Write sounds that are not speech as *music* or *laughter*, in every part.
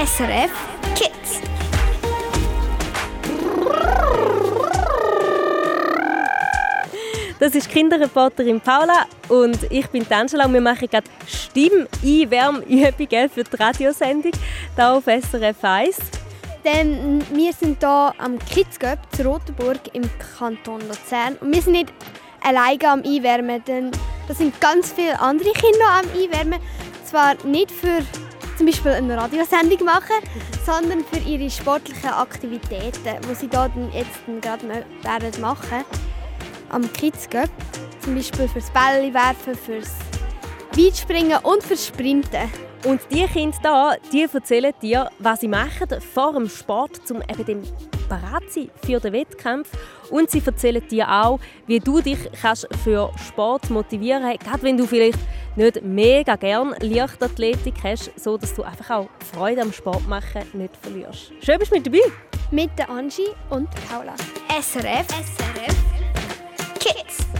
SRF Kids. Das ist Kinderreporterin Paula und ich bin Angela und wir machen gerade Stimmeinwärmübungen für die Radiosendung hier auf SRF 1. Denn wir sind hier am Kidsgöp zu Rotenburg im Kanton Luzern und wir sind nicht alleine am Einwärmen, denn da sind ganz viele andere Kinder am Einwärmen. Zwar nicht für zum Beispiel eine Radiosendung machen, sondern für ihre sportlichen Aktivitäten, die sie dort jetzt gerade werden machen am Kids Cup. Zum Beispiel fürs Bälle werfen, fürs Weitspringen und fürs Sprinten. Und die Kinder hier, die erzählen dir, was sie machen vor dem Sport, um eben dann bereit zu sein für den Wettkampf. Und sie erzählen dir auch, wie du dich kannst für Sport motivieren kannst, gerade wenn du vielleicht nicht mega gerne Leichtathletik hast, so dass du einfach auch Freude am Sport machen nicht verlierst. Schön, bist du mit dabei? Mit der Angie und Paula. SRF. SRF. Kids.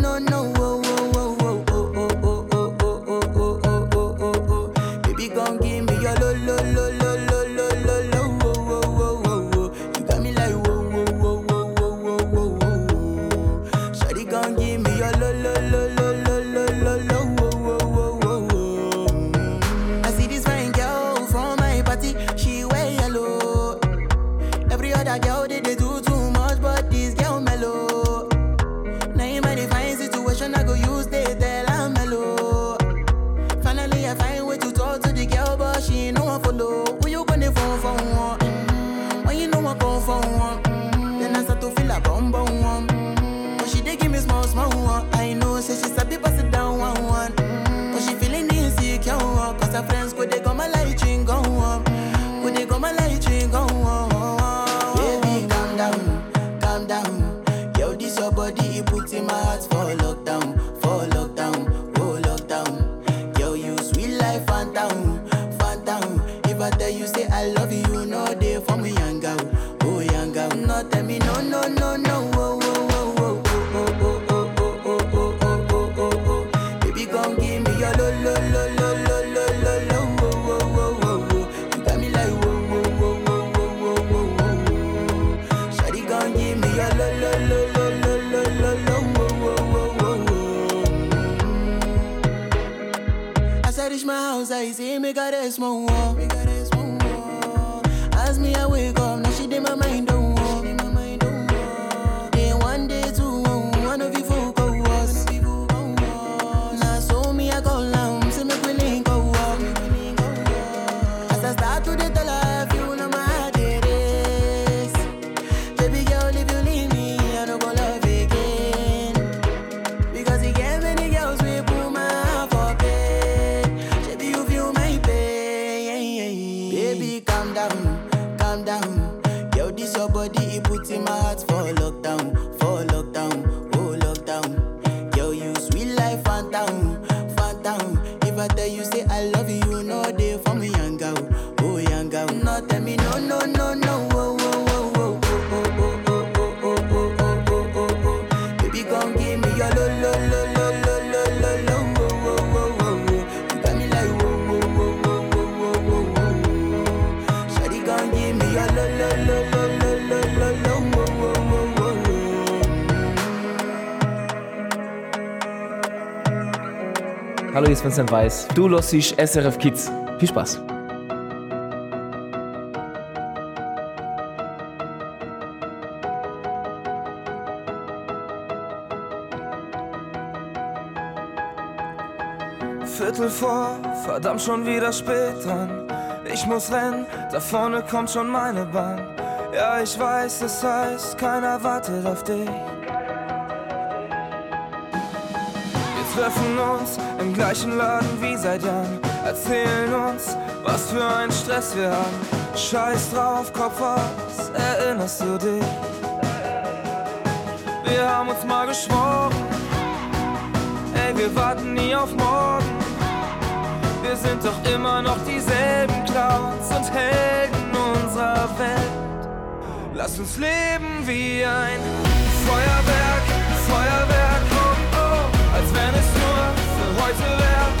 Vincent Weiss. Du hörst SRF Kids. Viel Spaß. Viertel vor, verdammt schon wieder spät dran. Ich muss rennen, da vorne kommt schon meine Bahn. Ja, ich weiß, es das heißt, keiner wartet auf dich. Treffen uns im gleichen Laden wie seit Jahren. Erzählen uns, was für ein Stress wir haben. Scheiß drauf, Kopf aus, erinnerst du dich? Wir haben uns mal geschworen, ey, wir warten nie auf morgen. Wir sind doch immer noch dieselben Clowns und Helden unserer Welt. Lass uns leben wie ein Feuerwerk, Feuerwerk, oh oh, als wenn es nur für heute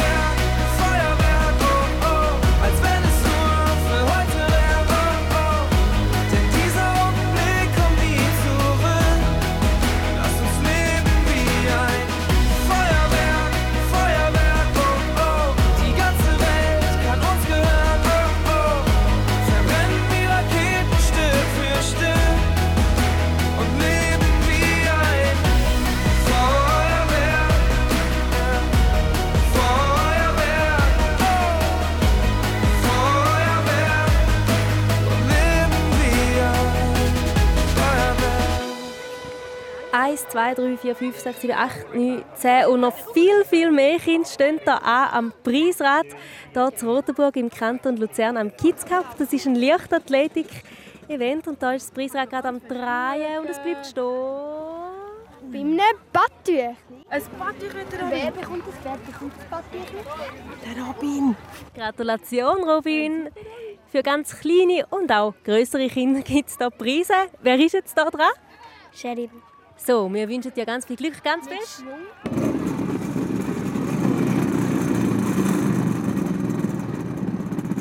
2, 3, 4, 5, 6, 7, 8, 9, 10 und noch viel, viel mehr Kinder stehen da an am Preisrad hier zu Rotenburg im Kanton Luzern am Kids Cup. Das ist ein Leichtathletik-Event und da ist das Preisrad gerade am Drehen und es bleibt stehen. Bei einem Badtüchli. Ein Badtüchlein, Wer bekommt das? Wer bekommt das Badtüchli? der Robin. Gratulation, Robin! Für ganz kleine und auch größere Kinder gibt es hier Preise. Wer ist jetzt da dran? Sheridan. So, wir wünschen dir ganz viel Glück, ganz fest.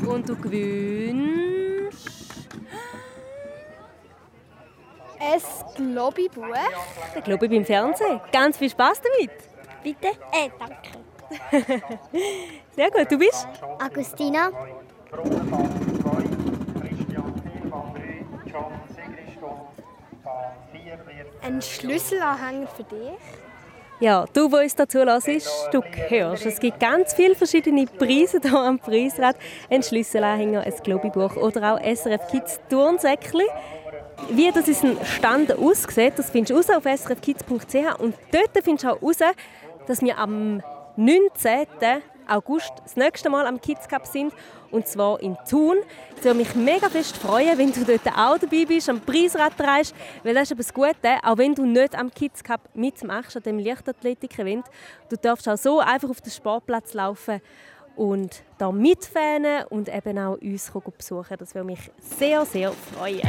Und du gewinnst Ein Globi-Buch. glaube ich beim Fernsehen. Ganz viel Spaß damit. Bitte? Äh, danke. *laughs* Sehr gut, du bist? Agustina. Christian Thielmann 3, John Sigriston, Bahn 4 wird Ein Schlüsselanhänger für dich. Ja, du, der uns dazu hörst, du hörst, es gibt ganz viele verschiedene Preise hier am Preisrad. Ein Schlüsselanhänger, ein Globibuch oder auch SRF Kids Turnsäckchen. Wie das ist ein Stand aussieht, das findest du auf srfkids.ch und dort findest du auch raus, dass wir am 19. August das nächste Mal am Kids Cup sind und zwar in Thun. Ich würde mich mega fest freuen, wenn du dort auch dabei bist, am Preisrad drehst, weil das ist aber das Gute, auch wenn du nicht am Kids Cup mitmachst, an dem Leichtathletik-Event, du darfst auch so einfach auf den Sportplatz laufen und da mitfahren und eben auch uns besuchen. Das würde mich sehr, sehr freuen.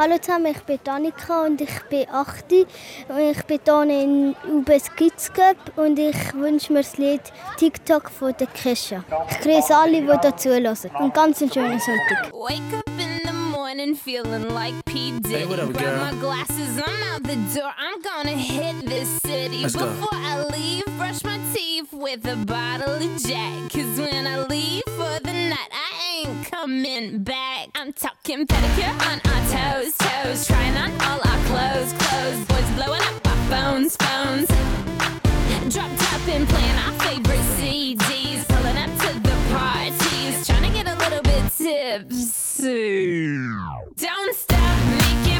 Hallo zusammen, ich bin Annika und ich bin 8 und ich bin hier in UBS Kids Cup und ich wünsche mir das Lied TikTok von der Kesha. Ich grüße alle, die dazu hören und ganz einen schönen Sonntag. Wake up in the morning feeling like P. Diddy. Hey, what up, Grab girl? my glasses, I'm out the door. I'm gonna hit this city. Let's go. Before I leave, brush my teeth with a bottle of Jack. Cause when I leave for the night, I ain't coming back. I'm talking pedicure on our toes, toes. Trying on all our clothes, clothes. Boys blowing up our phones, phones. Drop top and playing our favorite CDs. Pulling up to the parties. Trying to get a little bit tipsy. Don't stop, make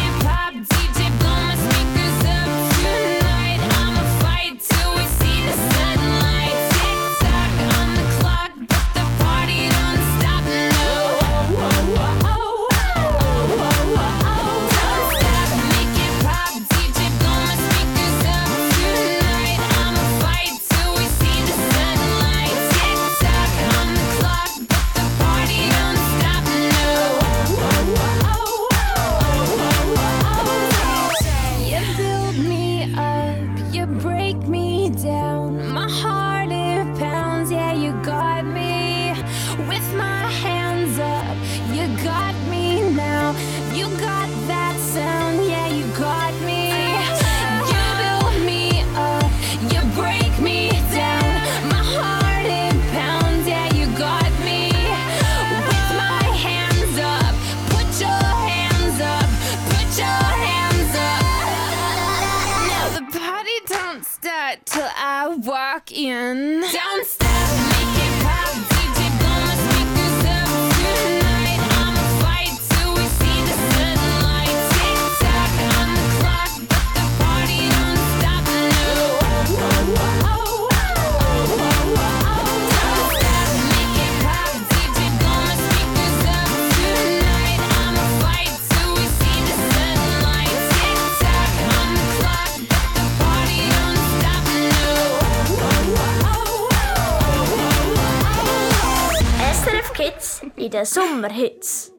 Den Sommerhits.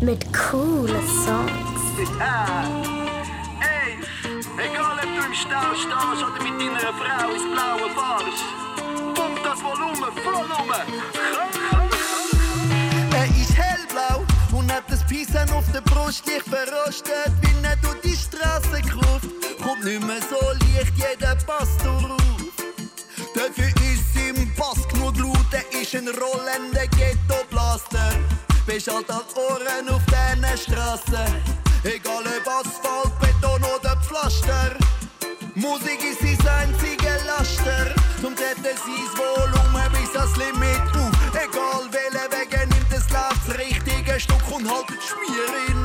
Mit coolen Songs. Ey, egal ob du im Stau stehst oder mit deiner Frau ins Blaue fahrst. Pump das Volumen voll um. Er ist hellblau und hat das Pissen auf der Brust leicht verrostet, wie er durch die Straße kurft. Kommt nicht mehr so leicht, jeder passt darauf. Dafür ist Er ist ein rollender. Bist halt als Ohren auf diesen Straßen. Egal ob Asphalt, Beton oder Pflaster. Musik ist sein einziger Laster. Zum Retten sein Volumen bis ans Limit auf. Egal welcher Weg er nimmt, es läuft das richtige Stück und haltet Schmier in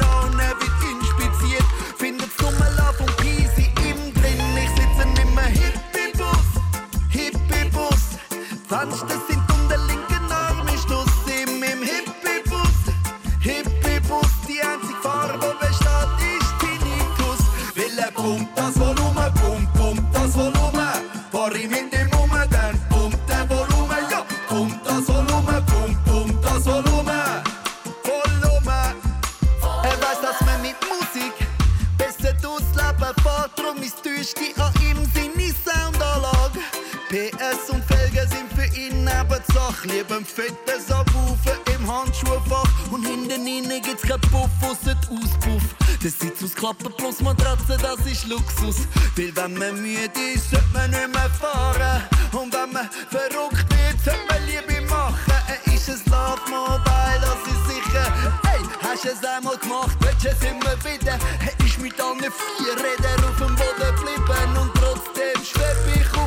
Fenster sind um PS und Felgen sind für ihn Nebensache. Lieber ein fettes Abwufen im Handschuhfach. Und hinten innen gibt's kein Puff, ausser Auspuff. Der Sitz aus Klappen plus Matratze, das ist Luxus. Weil wenn man müde ist, sollte man nicht mehr fahren. Und wenn man verrückt wird, sollte man Liebe machen. Er ist ein Love Mobile, das ist sicher. Hey, hast du es einmal gemacht, willst du es immer wieder? Er ist mit allen vier Rädern auf dem Boden geblieben. Und trotzdem schweb ich auf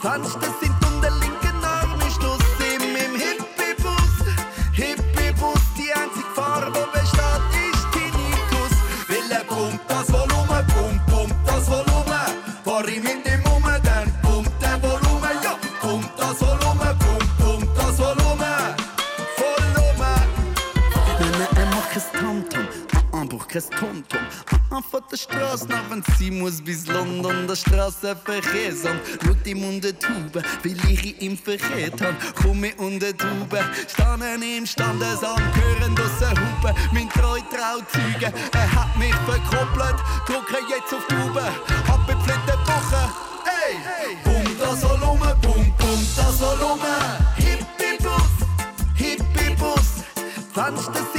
Fenster sind um den linken Arm, ich stoß in meinem Hippie-Bus, Hippie-Bus. Die einzige Farbe, die besteht, ist Tinnitus. Will er pumpt das Volumen, pumpt, pumpt das Volumen. Fahr ihm in den Mumme, dann pumpt der Volumen, ja. Pumpt das Volumen, pumpt, pumpt das Volumen. Volumen. Nein, er macht kein Tamtam, ah, ah, braucht kein Tomtom. Der Straße nach, wenn sie muss bis London, der Straßenverkehrsamt. Schaut ihm unter die Tube, weil ich ihn verkehrt hab. Komm mir unter die Tube, standen im Standesamt, hören draussen Hupen, mein treu Trauzeuge. Er hat mich verkoppelt, drücke jetzt auf die Tube, hab bepflette Woche. Ey, bum das Volumen, bum, bum das Volumen. Hippie-Bus, Hippie-Bus, Fenster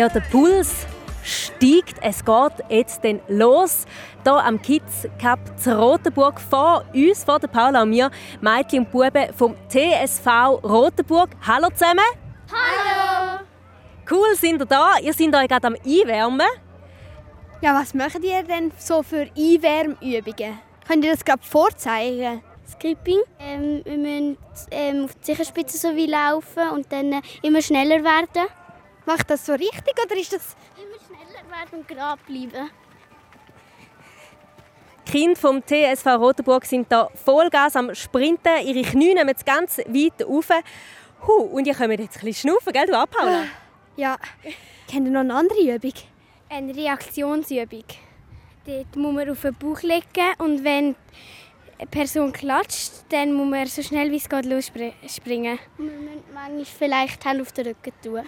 Ja, der Puls steigt. Es geht jetzt dann los. Hier am Kids Cup zu Rotenburg vor uns, vor der Paula und mir, Mädchen und Buben vom TSV Rotenburg. Hallo zusammen. Hallo! Cool, sind ihr da? Ihr seid euch gerade am Einwärmen. Ja, was macht ihr denn so für Einwärmübungen? Könnt ihr das gerade vorzeigen? Skipping. Ähm, wir müssen ähm, auf die Sicherspitze so wie laufen und dann äh, immer schneller werden. Macht das so richtig oder ist das... Immer schneller werden und gerade bleiben. Die Kinder vom TSV Rotenburg sind da Vollgas am Sprinten. Ihre Knie nehmen jetzt ganz weit rauf. Huh, und ihr könnt jetzt ein bisschen schnaufen, gell, du auch, Paula? Ja. Kennt ihr noch eine andere Übung? Eine Reaktionsübung. Dort muss man auf den Bauch legen und wenn eine Person klatscht, dann muss man so schnell wie es geht losspringen. Wir müssen manchmal vielleicht die Hände auf den Rücken tun.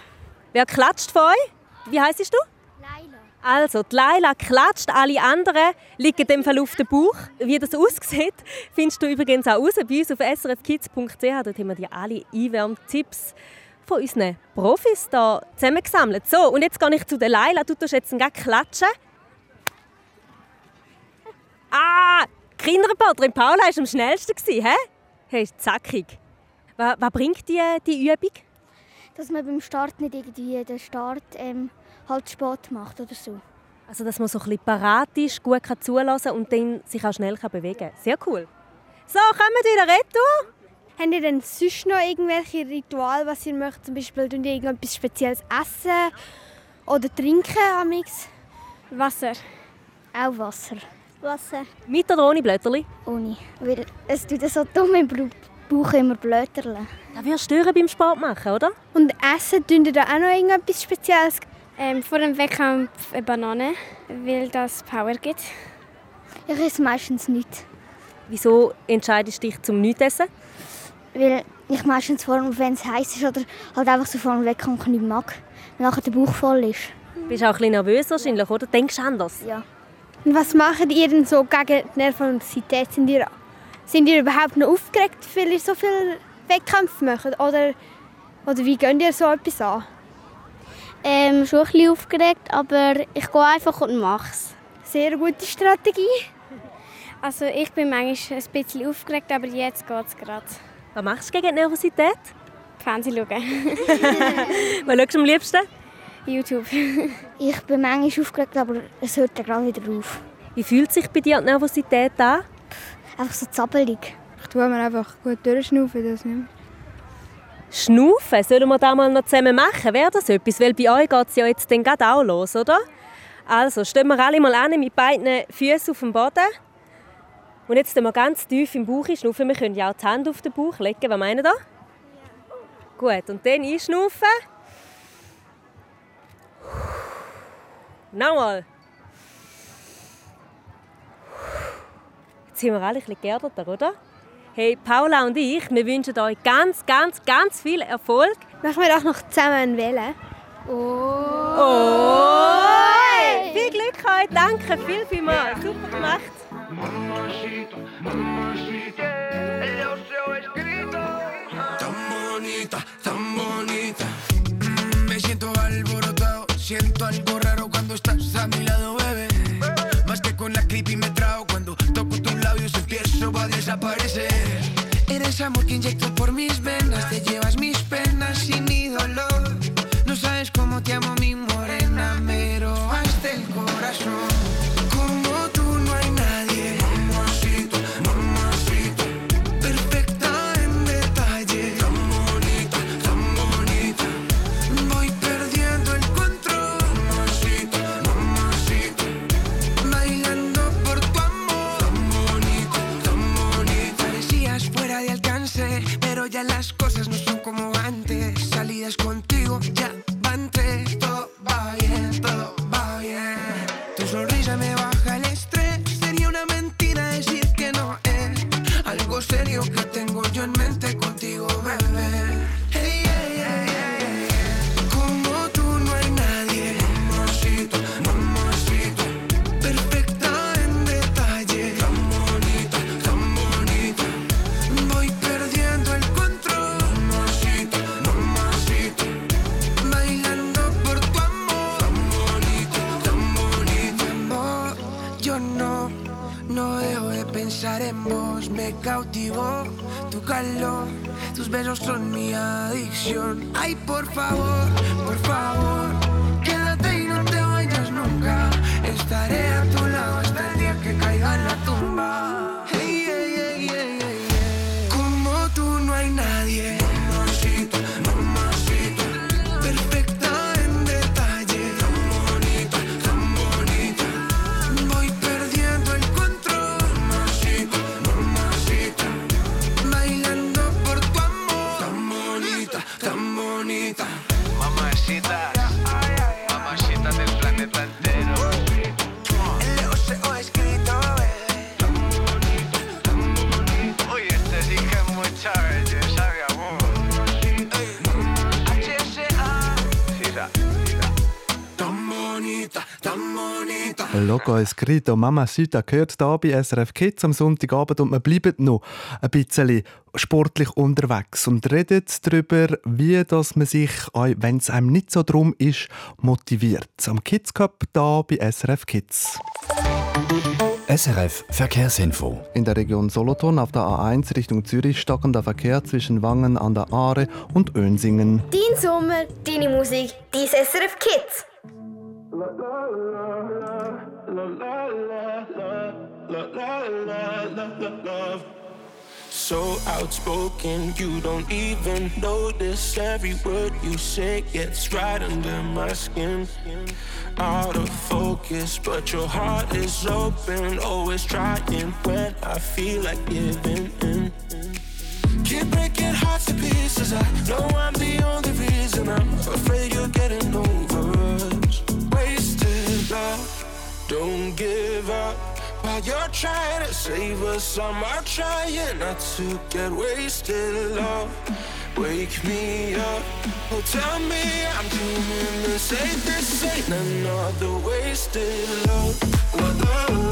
Wer klatscht von euch? Wie heisst du? Laila. Also, die Laila klatscht, alle anderen liegen in dem Fall auf dem Bauch. Wie das aussieht, findest du übrigens auch raus bei uns auf srfkids.ch. Dort haben wir dir alle Einwärmtipps von unseren Profis hier zusammengesammelt. So, und jetzt gehe ich zu der Laila. Du tust jetzt gleich klatschen. Ah, Kinderreporterin Paula war am schnellsten, hä? Hey, ist zackig. Was, was bringt die, die Übung? Dass man beim Start nicht irgendwie den Start ähm, halt spät macht oder so. Also, dass man so ein bisschen parat ist, gut kann zulassen und dann sich auch schnell kann bewegen kann. Sehr cool. So, kommen wir wieder retour. Habt ihr denn sonst noch irgendwelche Rituale, was ihr möchtet? Zum Beispiel tun ihr irgendetwas Spezielles essen oder trinken amix? Wasser. Auch Wasser. Wasser. Mit oder ohne Blätterli? Ohne. Weil es tut so dumm im Blu- Bauch immer blöterle. Das würde stören beim Sport machen, oder? Und essen, tun ihr da auch noch irgendetwas Spezielles? Ähm, vor dem Wettkampf eine Banane, weil das Power gibt. Ich esse meistens nicht. Wieso entscheidest du dich zum Nichtsessen? Weil ich meistens vor wenn es heiß ist oder halt einfach so vor dem Wettkampf nicht mag. Wenn nachher der Bauch voll ist. Du bist auch ein bisschen nervös wahrscheinlich, oder? Denkst du anders? Ja. Und was macht ihr denn so gegen die Nervosität? Sind ihr, sind ihr überhaupt noch aufgeregt, weil ihr so viele Wettkämpfe macht? Oder, oder wie geht ihr so etwas an? Ähm, schon ein bisschen aufgeregt, aber ich gehe einfach und mache es. Sehr gute Strategie. Also ich bin manchmal ein bisschen aufgeregt, aber jetzt geht es gerade. Was machst du gegen die Nervosität? Fernsehen schauen. *laughs* Was schaust du am liebsten? YouTube. Ich bin manchmal aufgeregt, aber es hört dann gerade wieder auf. Wie fühlt sich bei dir die Nervosität an? Einfach so zappelig. Ich tue mir einfach gut durchschnaufen, das nicht mehr. Schnaufen, sollen wir das mal noch zusammen machen? Wäre das etwas? Weil bei euch geht es ja jetzt dann gerade auch los, oder? Also, stehen wir alle mal an mit beiden Füßen auf dem Boden. Und jetzt tun wir ganz tief im Bauch schnaufen. Wir können ja auch die Hand auf den Bauch legen. Was meinen ihr? Gut, und dann einschnaufen. Nochmal. Sind wir alle ein bisschen geerdeter, oder? Hey, Paula und ich, wir wünschen euch ganz, ganz, ganz viel Erfolg. Machen wir auch noch zusammen wählen. Oh! Viel Glück euch, danke viel, viel mal. Super gemacht. Eres amor que inyecto por mis venas, te llevas mis penas y mi dolor. No sabes cómo te amo, mi morena, me robaste el corazón. Me cautivó tu calor. Tus besos son mi adicción. Ay, por favor, por favor, quédate y no te vayas nunca. Estaré a tu lado Logo escrito Mamacita gehört hier bei SRF Kids am Sonntagabend und wir bleiben noch ein bisschen sportlich unterwegs und reden darüber, wie dass man sich, wenn es einem nicht so drum ist, motiviert. Am Kids Cup hier bei SRF Kids. SRF Verkehrsinfo. In der Region Solothurn auf der A1 Richtung Zürich stockender Verkehr zwischen Wangen an der Aare und Önsingen. Dein Sommer, deine Musik, dein SRF Kids. So outspoken, you don't even notice every word you say gets right under my skin. Out of focus, but your heart is open. Always trying when I feel like giving in. Keep breaking hearts to pieces. I know I'm the only reason. I'm afraid you're getting over don't give up. While you're trying to save us, I'm trying not to get wasted. Love, wake me up. Oh, tell me I'm doing the. This ain't another wasted love. La,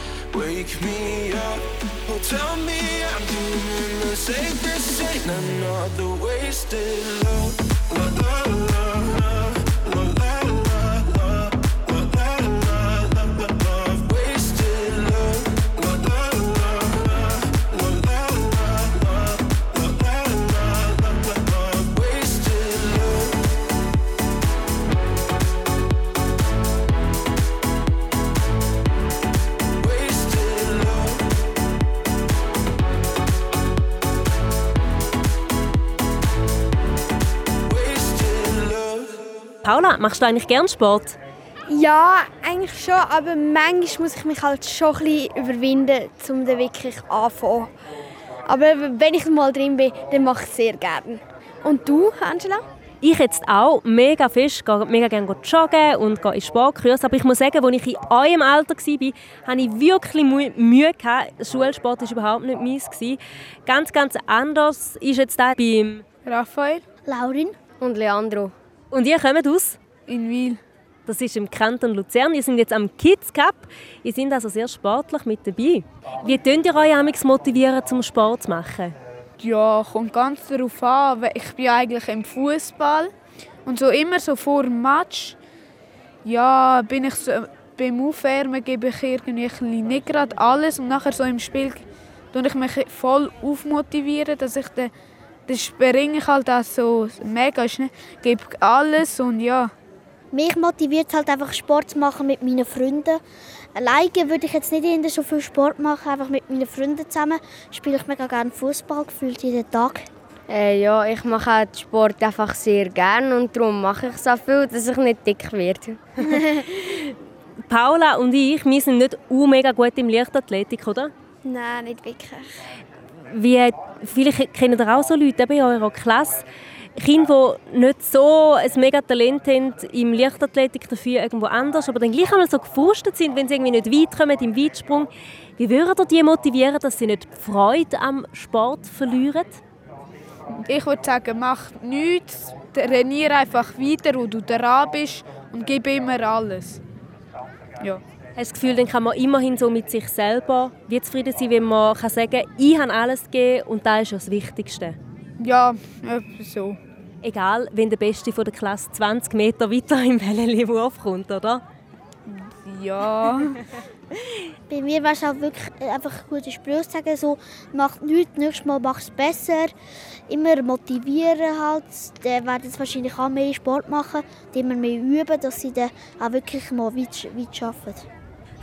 wake me up. Oh, tell me I'm doing the. This ain't another wasted love. La, la, la, Paula, machst du eigentlich gern Sport? Ja, eigentlich schon, aber manchmal muss ich mich halt schon ein bisschen überwinden, um dann wirklich anzufangen. Aber wenn ich mal drin bin, dann mache ich es sehr gerne. Und du, Angela? Ich jetzt auch mega fest, gehe mega gerne joggen und gehe in Sportkurs. Aber ich muss sagen, als ich in eurem Alter war, hatte ich wirklich Mühe. Mühe gehabt. Schulsport war überhaupt nicht meins. Ganz, ganz anders ist jetzt da beim Raphael. Laurin. und Leandro. Und ihr kommt aus? In Wil. Das ist im Kanton Luzern. Ihr seid jetzt am Kids Cup. Ihr seid also sehr sportlich mit dabei. Wie könnt ihr euch amigs motivieren, zum Sport zu machen? Ja, kommt ganz darauf an. Ich bin eigentlich im Fußball und so immer so vor dem Match. Ja, bin ich so, beim Aufwärmen gebe ich irgendwie nicht gerade alles und nachher so im Spiel tue ich mich voll aufmotivieren, dass ich dann dann springe ich halt auch so mega schnell, gebe alles und ja. Mich motiviert es halt einfach Sport zu machen mit meinen Freunden. Alleine würde ich jetzt nicht so viel Sport machen, einfach mit meinen Freunden zusammen. Spiele ich mega gerne Fußball, gefühlt jeden Tag. Äh, ja, ich mache halt Sport einfach sehr gerne und darum mache ich so viel, dass ich nicht dick werde. *laughs* Paula und ich, wir sind nicht mega gut im Leichtathletik, oder? Nein, nicht wirklich. Wie, vielleicht kennen ihr auch so Leute eben in eurer Klasse, Kinder, die nicht so ein mega Talent haben im Leichtathletik, dafür irgendwo anders, aber dann gleich einmal so gefrustet sind, wenn sie irgendwie nicht weit kommen im Weitsprung. Wie würdet ihr die motivieren, dass sie nicht die Freude am Sport verlieren? Ich würde sagen, mach nichts, trainiere einfach weiter, wo du dran bist und gib immer alles. Ja. Hast du das Gefühl, dann kann man immerhin so mit sich selber wie zufrieden sein, wenn man kann sagen kann, ich habe alles gegeben und das ist ja das Wichtigste? Ja, so. Egal, wenn der Beste von der Klasse 20 Meter weiter im Wellenwurf kommt, oder? Ja. *laughs* Bei mir wäre es auch wirklich äh, einfach ein guter Spruch zu sagen, so, macht nichts, nächstes Mal mach es besser. Immer motivieren halt, dann werden sie wahrscheinlich auch mehr Sport machen, und immer mehr üben, dass sie dann auch wirklich mal weit, weit schaffen.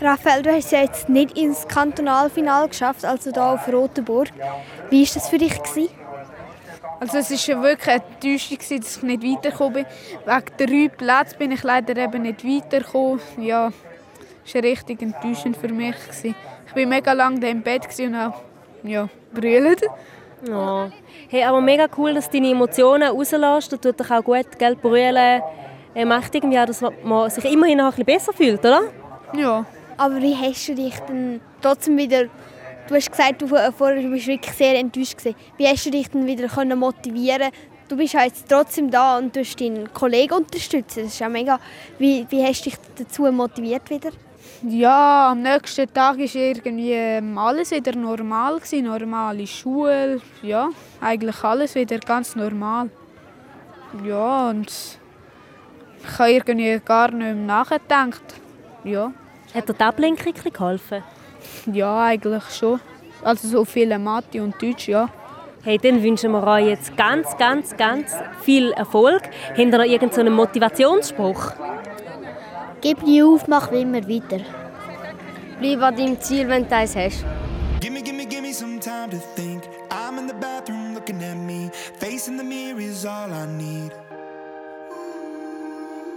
Raphael, du hast es ja jetzt nicht ins Kantonalfinale geschafft, also hier auf Rotenburg. Wie war das für dich? Gewesen? Also es war wirklich eine Enttäuschung, dass ich nicht weitergekommen bin. Wegen drei Plätzen bin ich leider eben nicht weitergekommen. Ja, das war richtig enttäuschend für mich. Ich war mega lange im Bett und habe ja, brüllt. Ja. Hey, aber mega cool, dass du deine Emotionen rauslässt. Das tut dich auch gut, gell? Brüllen äh, macht irgendwie auch, dass man sich immerhin noch ein bisschen besser fühlt, oder? Ja. Aber wie hast du dich dann trotzdem wieder... Du hast gesagt, du du bist wirklich sehr enttäuscht gewesen. Wie hast du dich dann wieder können motivieren? Du bist ja jetzt trotzdem da und du deinen Kollegen unterstützt. Das ist ja mega. Wie, wie hast du dich dazu motiviert wieder? Ja, am nächsten Tag war irgendwie ähm, alles wieder normal. Normale Schule, ja, eigentlich alles wieder ganz normal. Ja, und ich habe irgendwie gar nicht mehr nachgedacht. Ja. Hat dir die Ablenkung geholfen? Ja, eigentlich schon. Also so viele Mathe und Deutsch, ja. Hey, dann wünschen wir euch jetzt ganz, ganz, ganz viel Erfolg. Habt ihr noch irgendeinen Motivationsspruch? Gib nie auf, mach immer weiter. Bleib an deinem Ziel, wenn du eins hast. Gimme, gimme, gimme some time to think. I'm in the bathroom looking at me. Facing the mirror is all I need.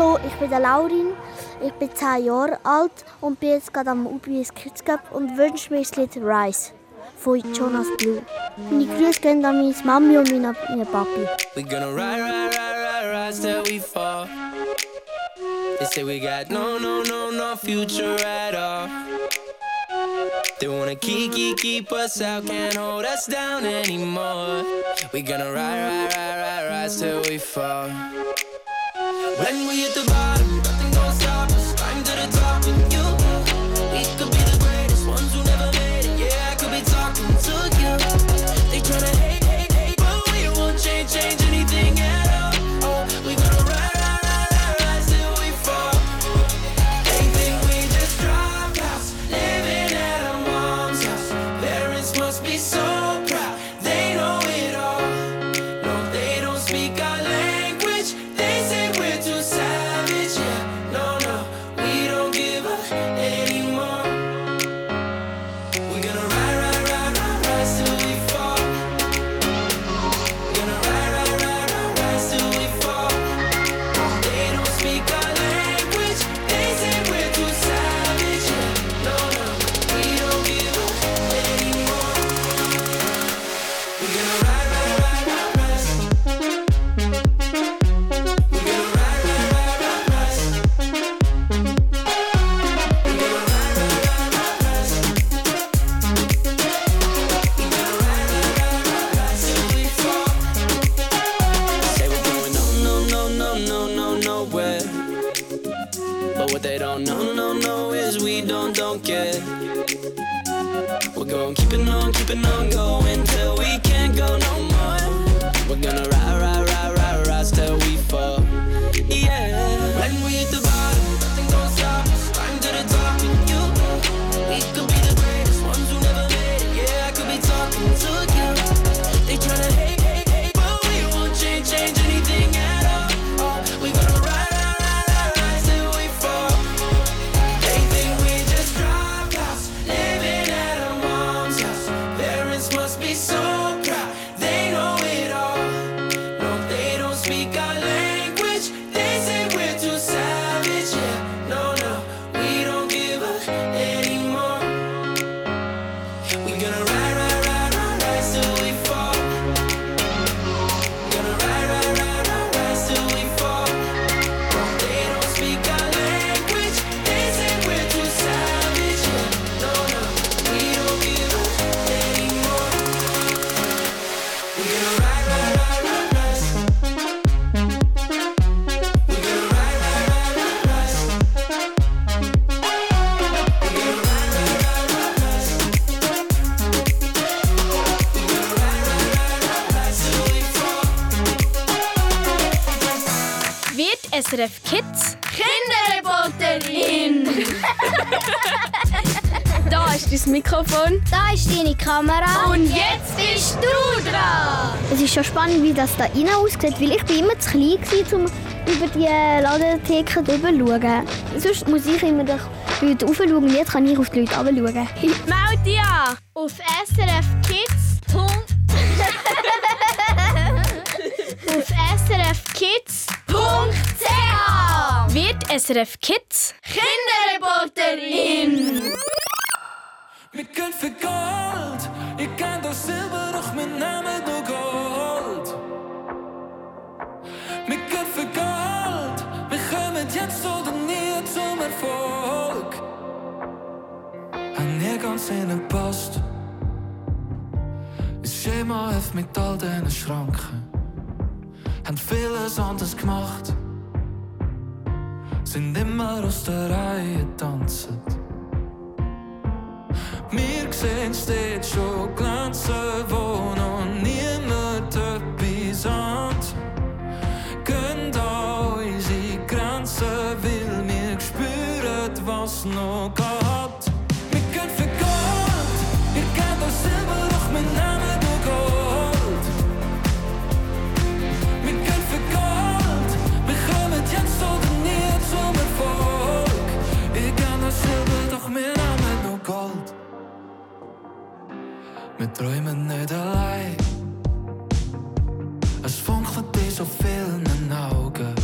Hallo, ich bin der Laurin. Ich bin 10 Jahre alt und bin jetzt gerade am UBS Kids Cup und wünsche mir das Lied Rise von Jonas Blue. Meine Grüße gehen an meine Mami und meine, meine Papi. We gonna ride, ride, ride, ride, rise till we fall. They say we got no, no, no, no future at all. They wanna keep, keep, keep us out, can't hold us down anymore. We gonna ride, ride, ride, ride, rise till we fall. When we hit the bottom, so Kamera. Und jetzt bist du dran! Es ist schon spannend, wie das da rein aussieht, weil ich bin immer zu klein war, um über die Ladentheke zu schauen. Sonst muss ich immer durch die Leute raufschauen und jetzt kann ich auf die Leute runter schauen. *laughs* Meld dich an auf srfkids.ch *laughs* auf srfkids.ch wird SRF Kids MAF mit all diesen Schranken. Haben vieles anders gemacht. Sind immer aus der Reihe tanzend. Wir sehen steht schon Glänzen, wo noch niemand etwas hat. Gehen da unsere Grenzen, weil wir spüren, was noch geht. Mit Träumen nicht allein. Es funkelt dir so vielen Augen.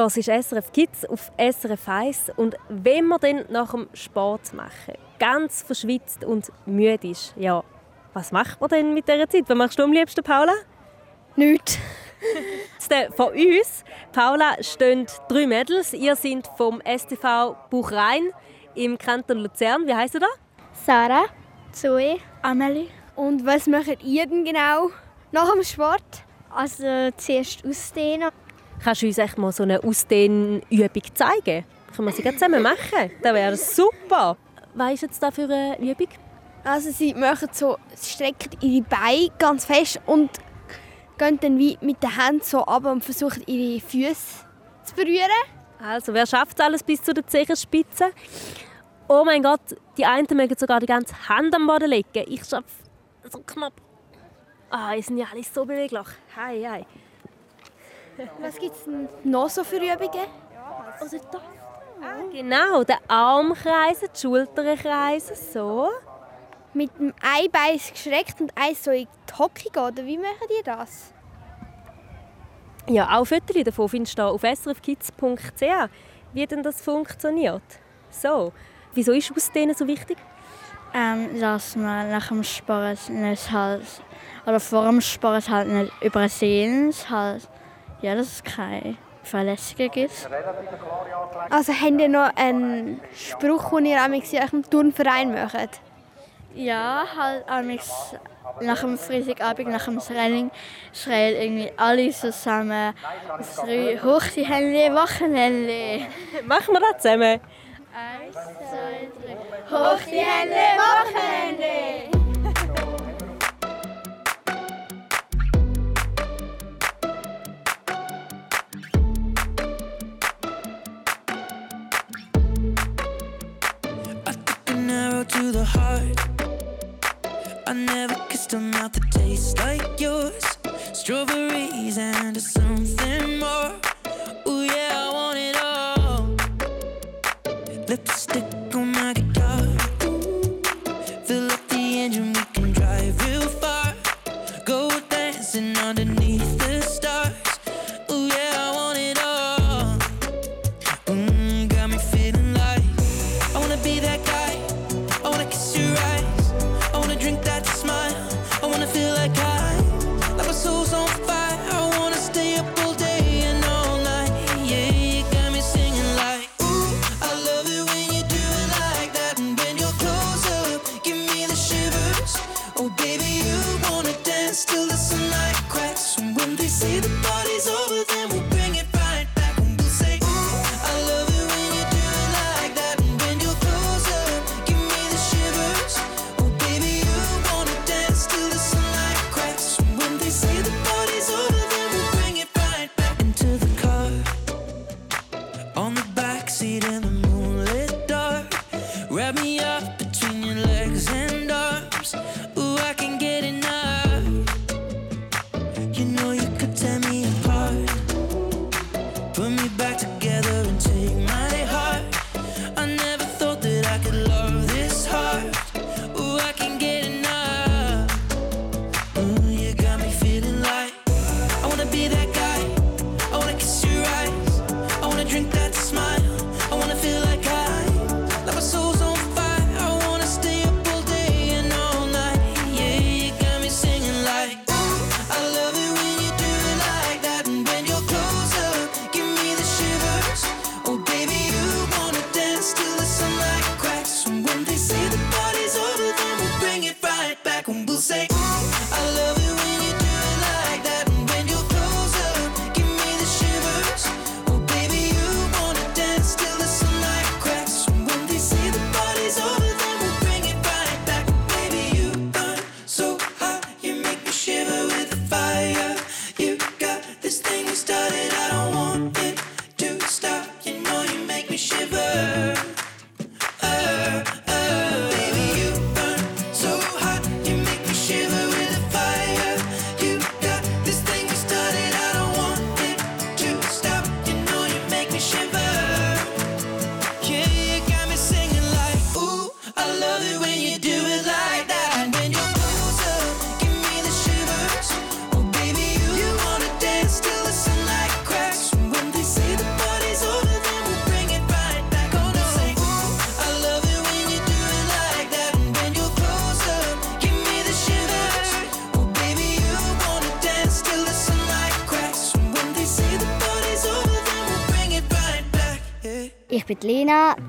hörst SRF Kids auf SRF 1 und wenn man dann nach dem Sport machen, ganz verschwitzt und müde ist, ja, was macht man denn mit dieser Zeit? Was machst du am liebsten, Paula? Nichts. Äh, von uns, Paula, stehen drei Mädels. Ihr seid vom STV Buchrhein im Kanton Luzern. Wie heisst ihr da? Sarah, Zoe, Amelie. Und was macht ihr denn genau nach dem Sport? Also zuerst ausdehnen, Kannst du uns echt mal so eine Ausdehnübung zeigen? Können wir sie zusammen machen? Das wäre super. Was ist jetzt da für eine Übung? Also sie machen so, sie strecken ihre Beine ganz fest und gehen dann wie mit den Händen so ab und versuchen ihre Füße zu berühren. Also, wer schafft es alles bis zu der Zehenspitze? Oh mein Gott, die einen mögen sogar die ganze Hand am Boden legen. Ich schaffe so knapp. Ah, die sind ja alle so beweglich. Hei, hei. Was gibt es noch so für Übungen? Also da. Ah, genau, den Arm kreisen, die Schultern kreisen, so. Mit dem ein Bein geschreckt und eins so in die Hocke gehen, oder wie machen die das? Ja, auch Fotos davon findest du auf srfkids.ch, wie denn das funktioniert. So, wieso ist Ausdehnen so wichtig? Ähm, dass man nach dem Sport nicht halt, oder vor dem Sport halt nicht übersehen, halt, ja, dass es keine Verletzungen gibt. Also habt ihr noch einen Spruch, den ihr in eurem Turnverein macht? Ja, halt amigs nach dem Freitagabend, nach dem Training, schreien irgendwie alle zusammen hoch die Hände, Wochenende. Machen wir das zusammen? Eins, zwei, drei. Hoch die Hände, Wochenende! Arrow to the heart. I never kissed a mouth that tastes like yours. Strawberries and something more. Ooh, yeah, I want it all. Lipstick shiver.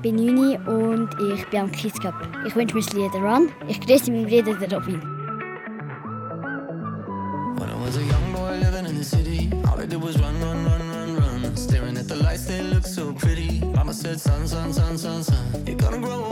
Bin 9 und ich bin am Kids. Ich wünsche mir das Lied Run. Ich grüße meinen Bruder der Robin. When I was a young boy living in the city, all I did was run, run, run, run, run. Staring at the lights, they look so pretty. Mama said, son, son, son, son, son. You're gonna grow up,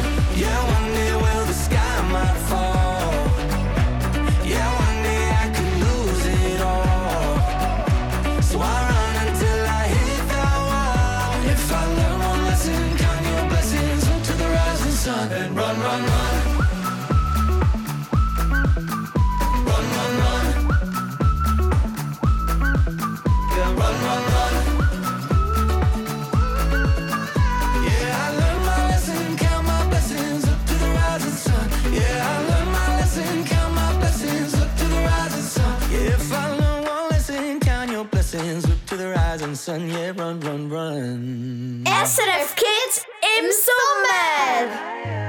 Sun. Yeah, run, run, run. SRF Kids im Sommer!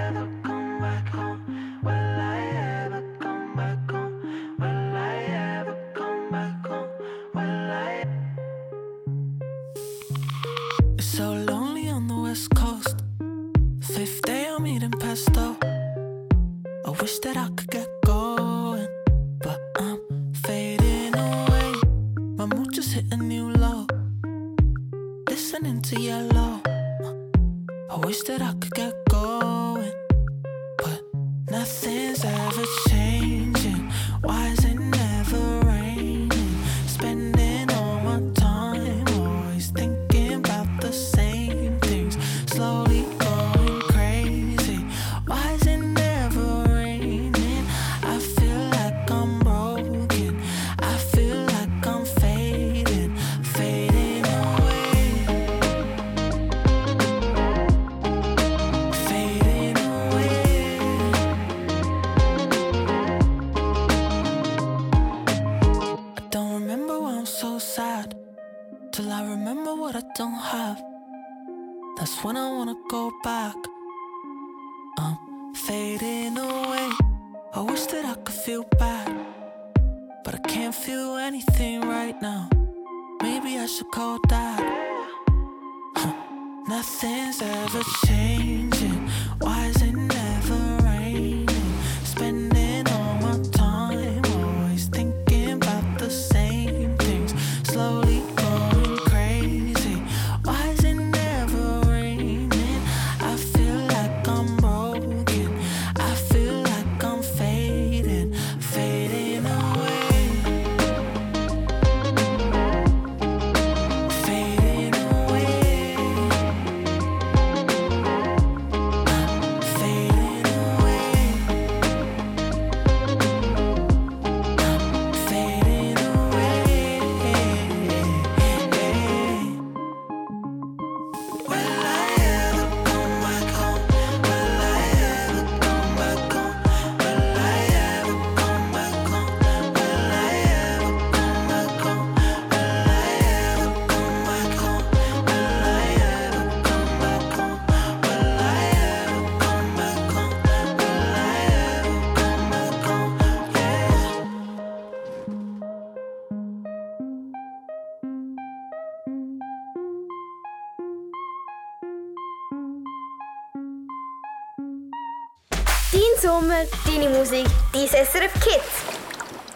Sommer, deine Musik, dein SRF Kids.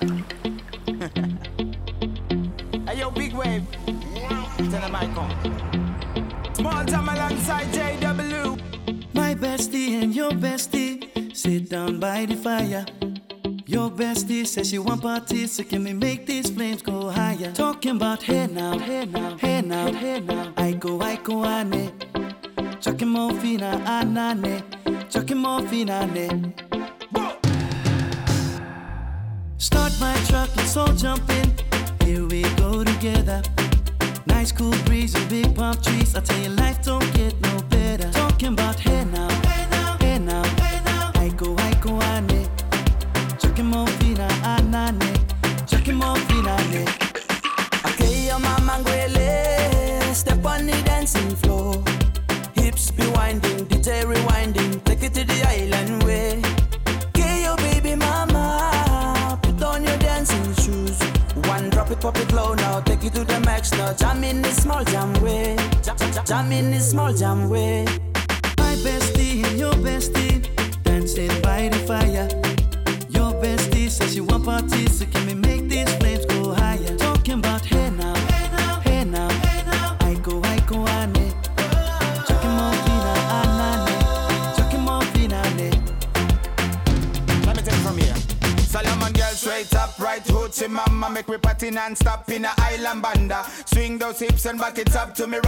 *laughs* Hey yo, big wave. Tell them I come. Small time alongside JW. My bestie and your bestie sit down by the fire. Your bestie says she want parties, so can we make these flames go higher? Talking about hey now, hey now, hey now, hey now. I go, I go, ane. Chucking more fina, anane. Chucking more fina, ane. My truck, let's all jump in. Here we go together. Nice cool breeze and big palm trees. I tell you, life don't get no better. Talking about hey now, jam, jam, jam in this small jam way. My bestie and your bestie dancing by the fire. Your bestie says she want parties, so can we make these flames go higher? Talking about hey now, hey now, hey now, hey now. I go, I go, ane. Chucking more fina, anane. Chucking more fina. Let me take it from here. Solomon girl straight up, right hoochie mama Make me party non-stop in a island banda Swing those hips and back it up to me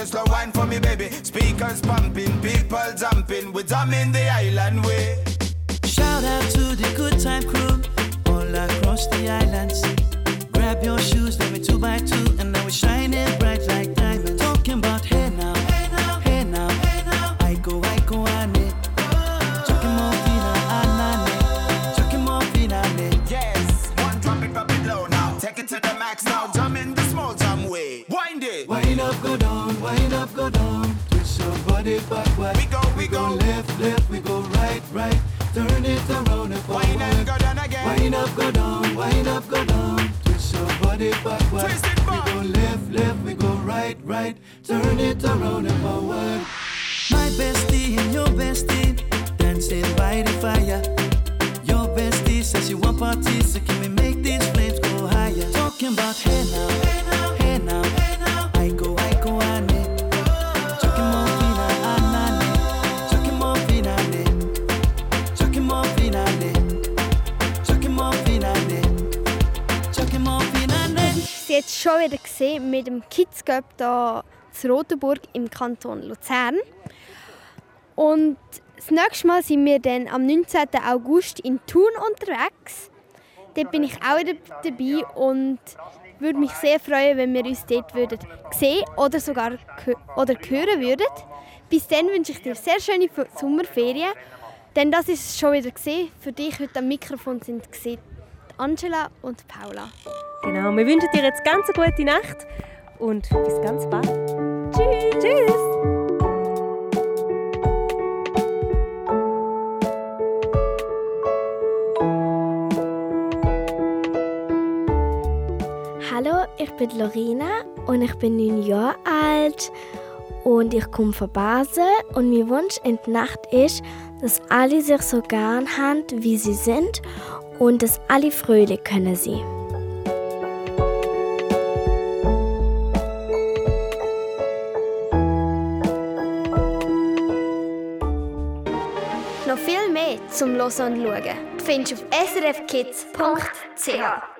Take a slow wine for me, baby. Speakers pumping, people jumping. We're jamming right, right. Turn it around and forward. My bestie and your bestie dancing by the fire. Your bestie says she want parties, so can we make these flames go higher? Talking about hey now, schon wieder gesehen mit dem Kids Cup hier in Rotenburg im Kanton Luzern. Und das nächste Mal sind wir dann am 19. August in Thun unterwegs. Dort bin ich auch dabei und würde mich sehr freuen, wenn wir uns dort würden sehen oder sogar oder hören würden. Bis dann wünsche ich dir sehr schöne Sommerferien. Denn das ist schon wieder gesehen. Für dich heute am Mikrofon sind gesehen Angela und Paula. Genau, wir wünschen dir jetzt ganz eine gute Nacht und bis ganz bald. Tschüss. Tschüss. Hallo, ich bin Lorena und ich bin neun Jahre alt und ich komme von Basel und mein Wunsch in der Nacht ist, dass alle sich so gern haben, wie sie sind und dass alle fröhlich können sein. Noch viel mehr zum Hören und Schauen findest du auf srfkids.ch.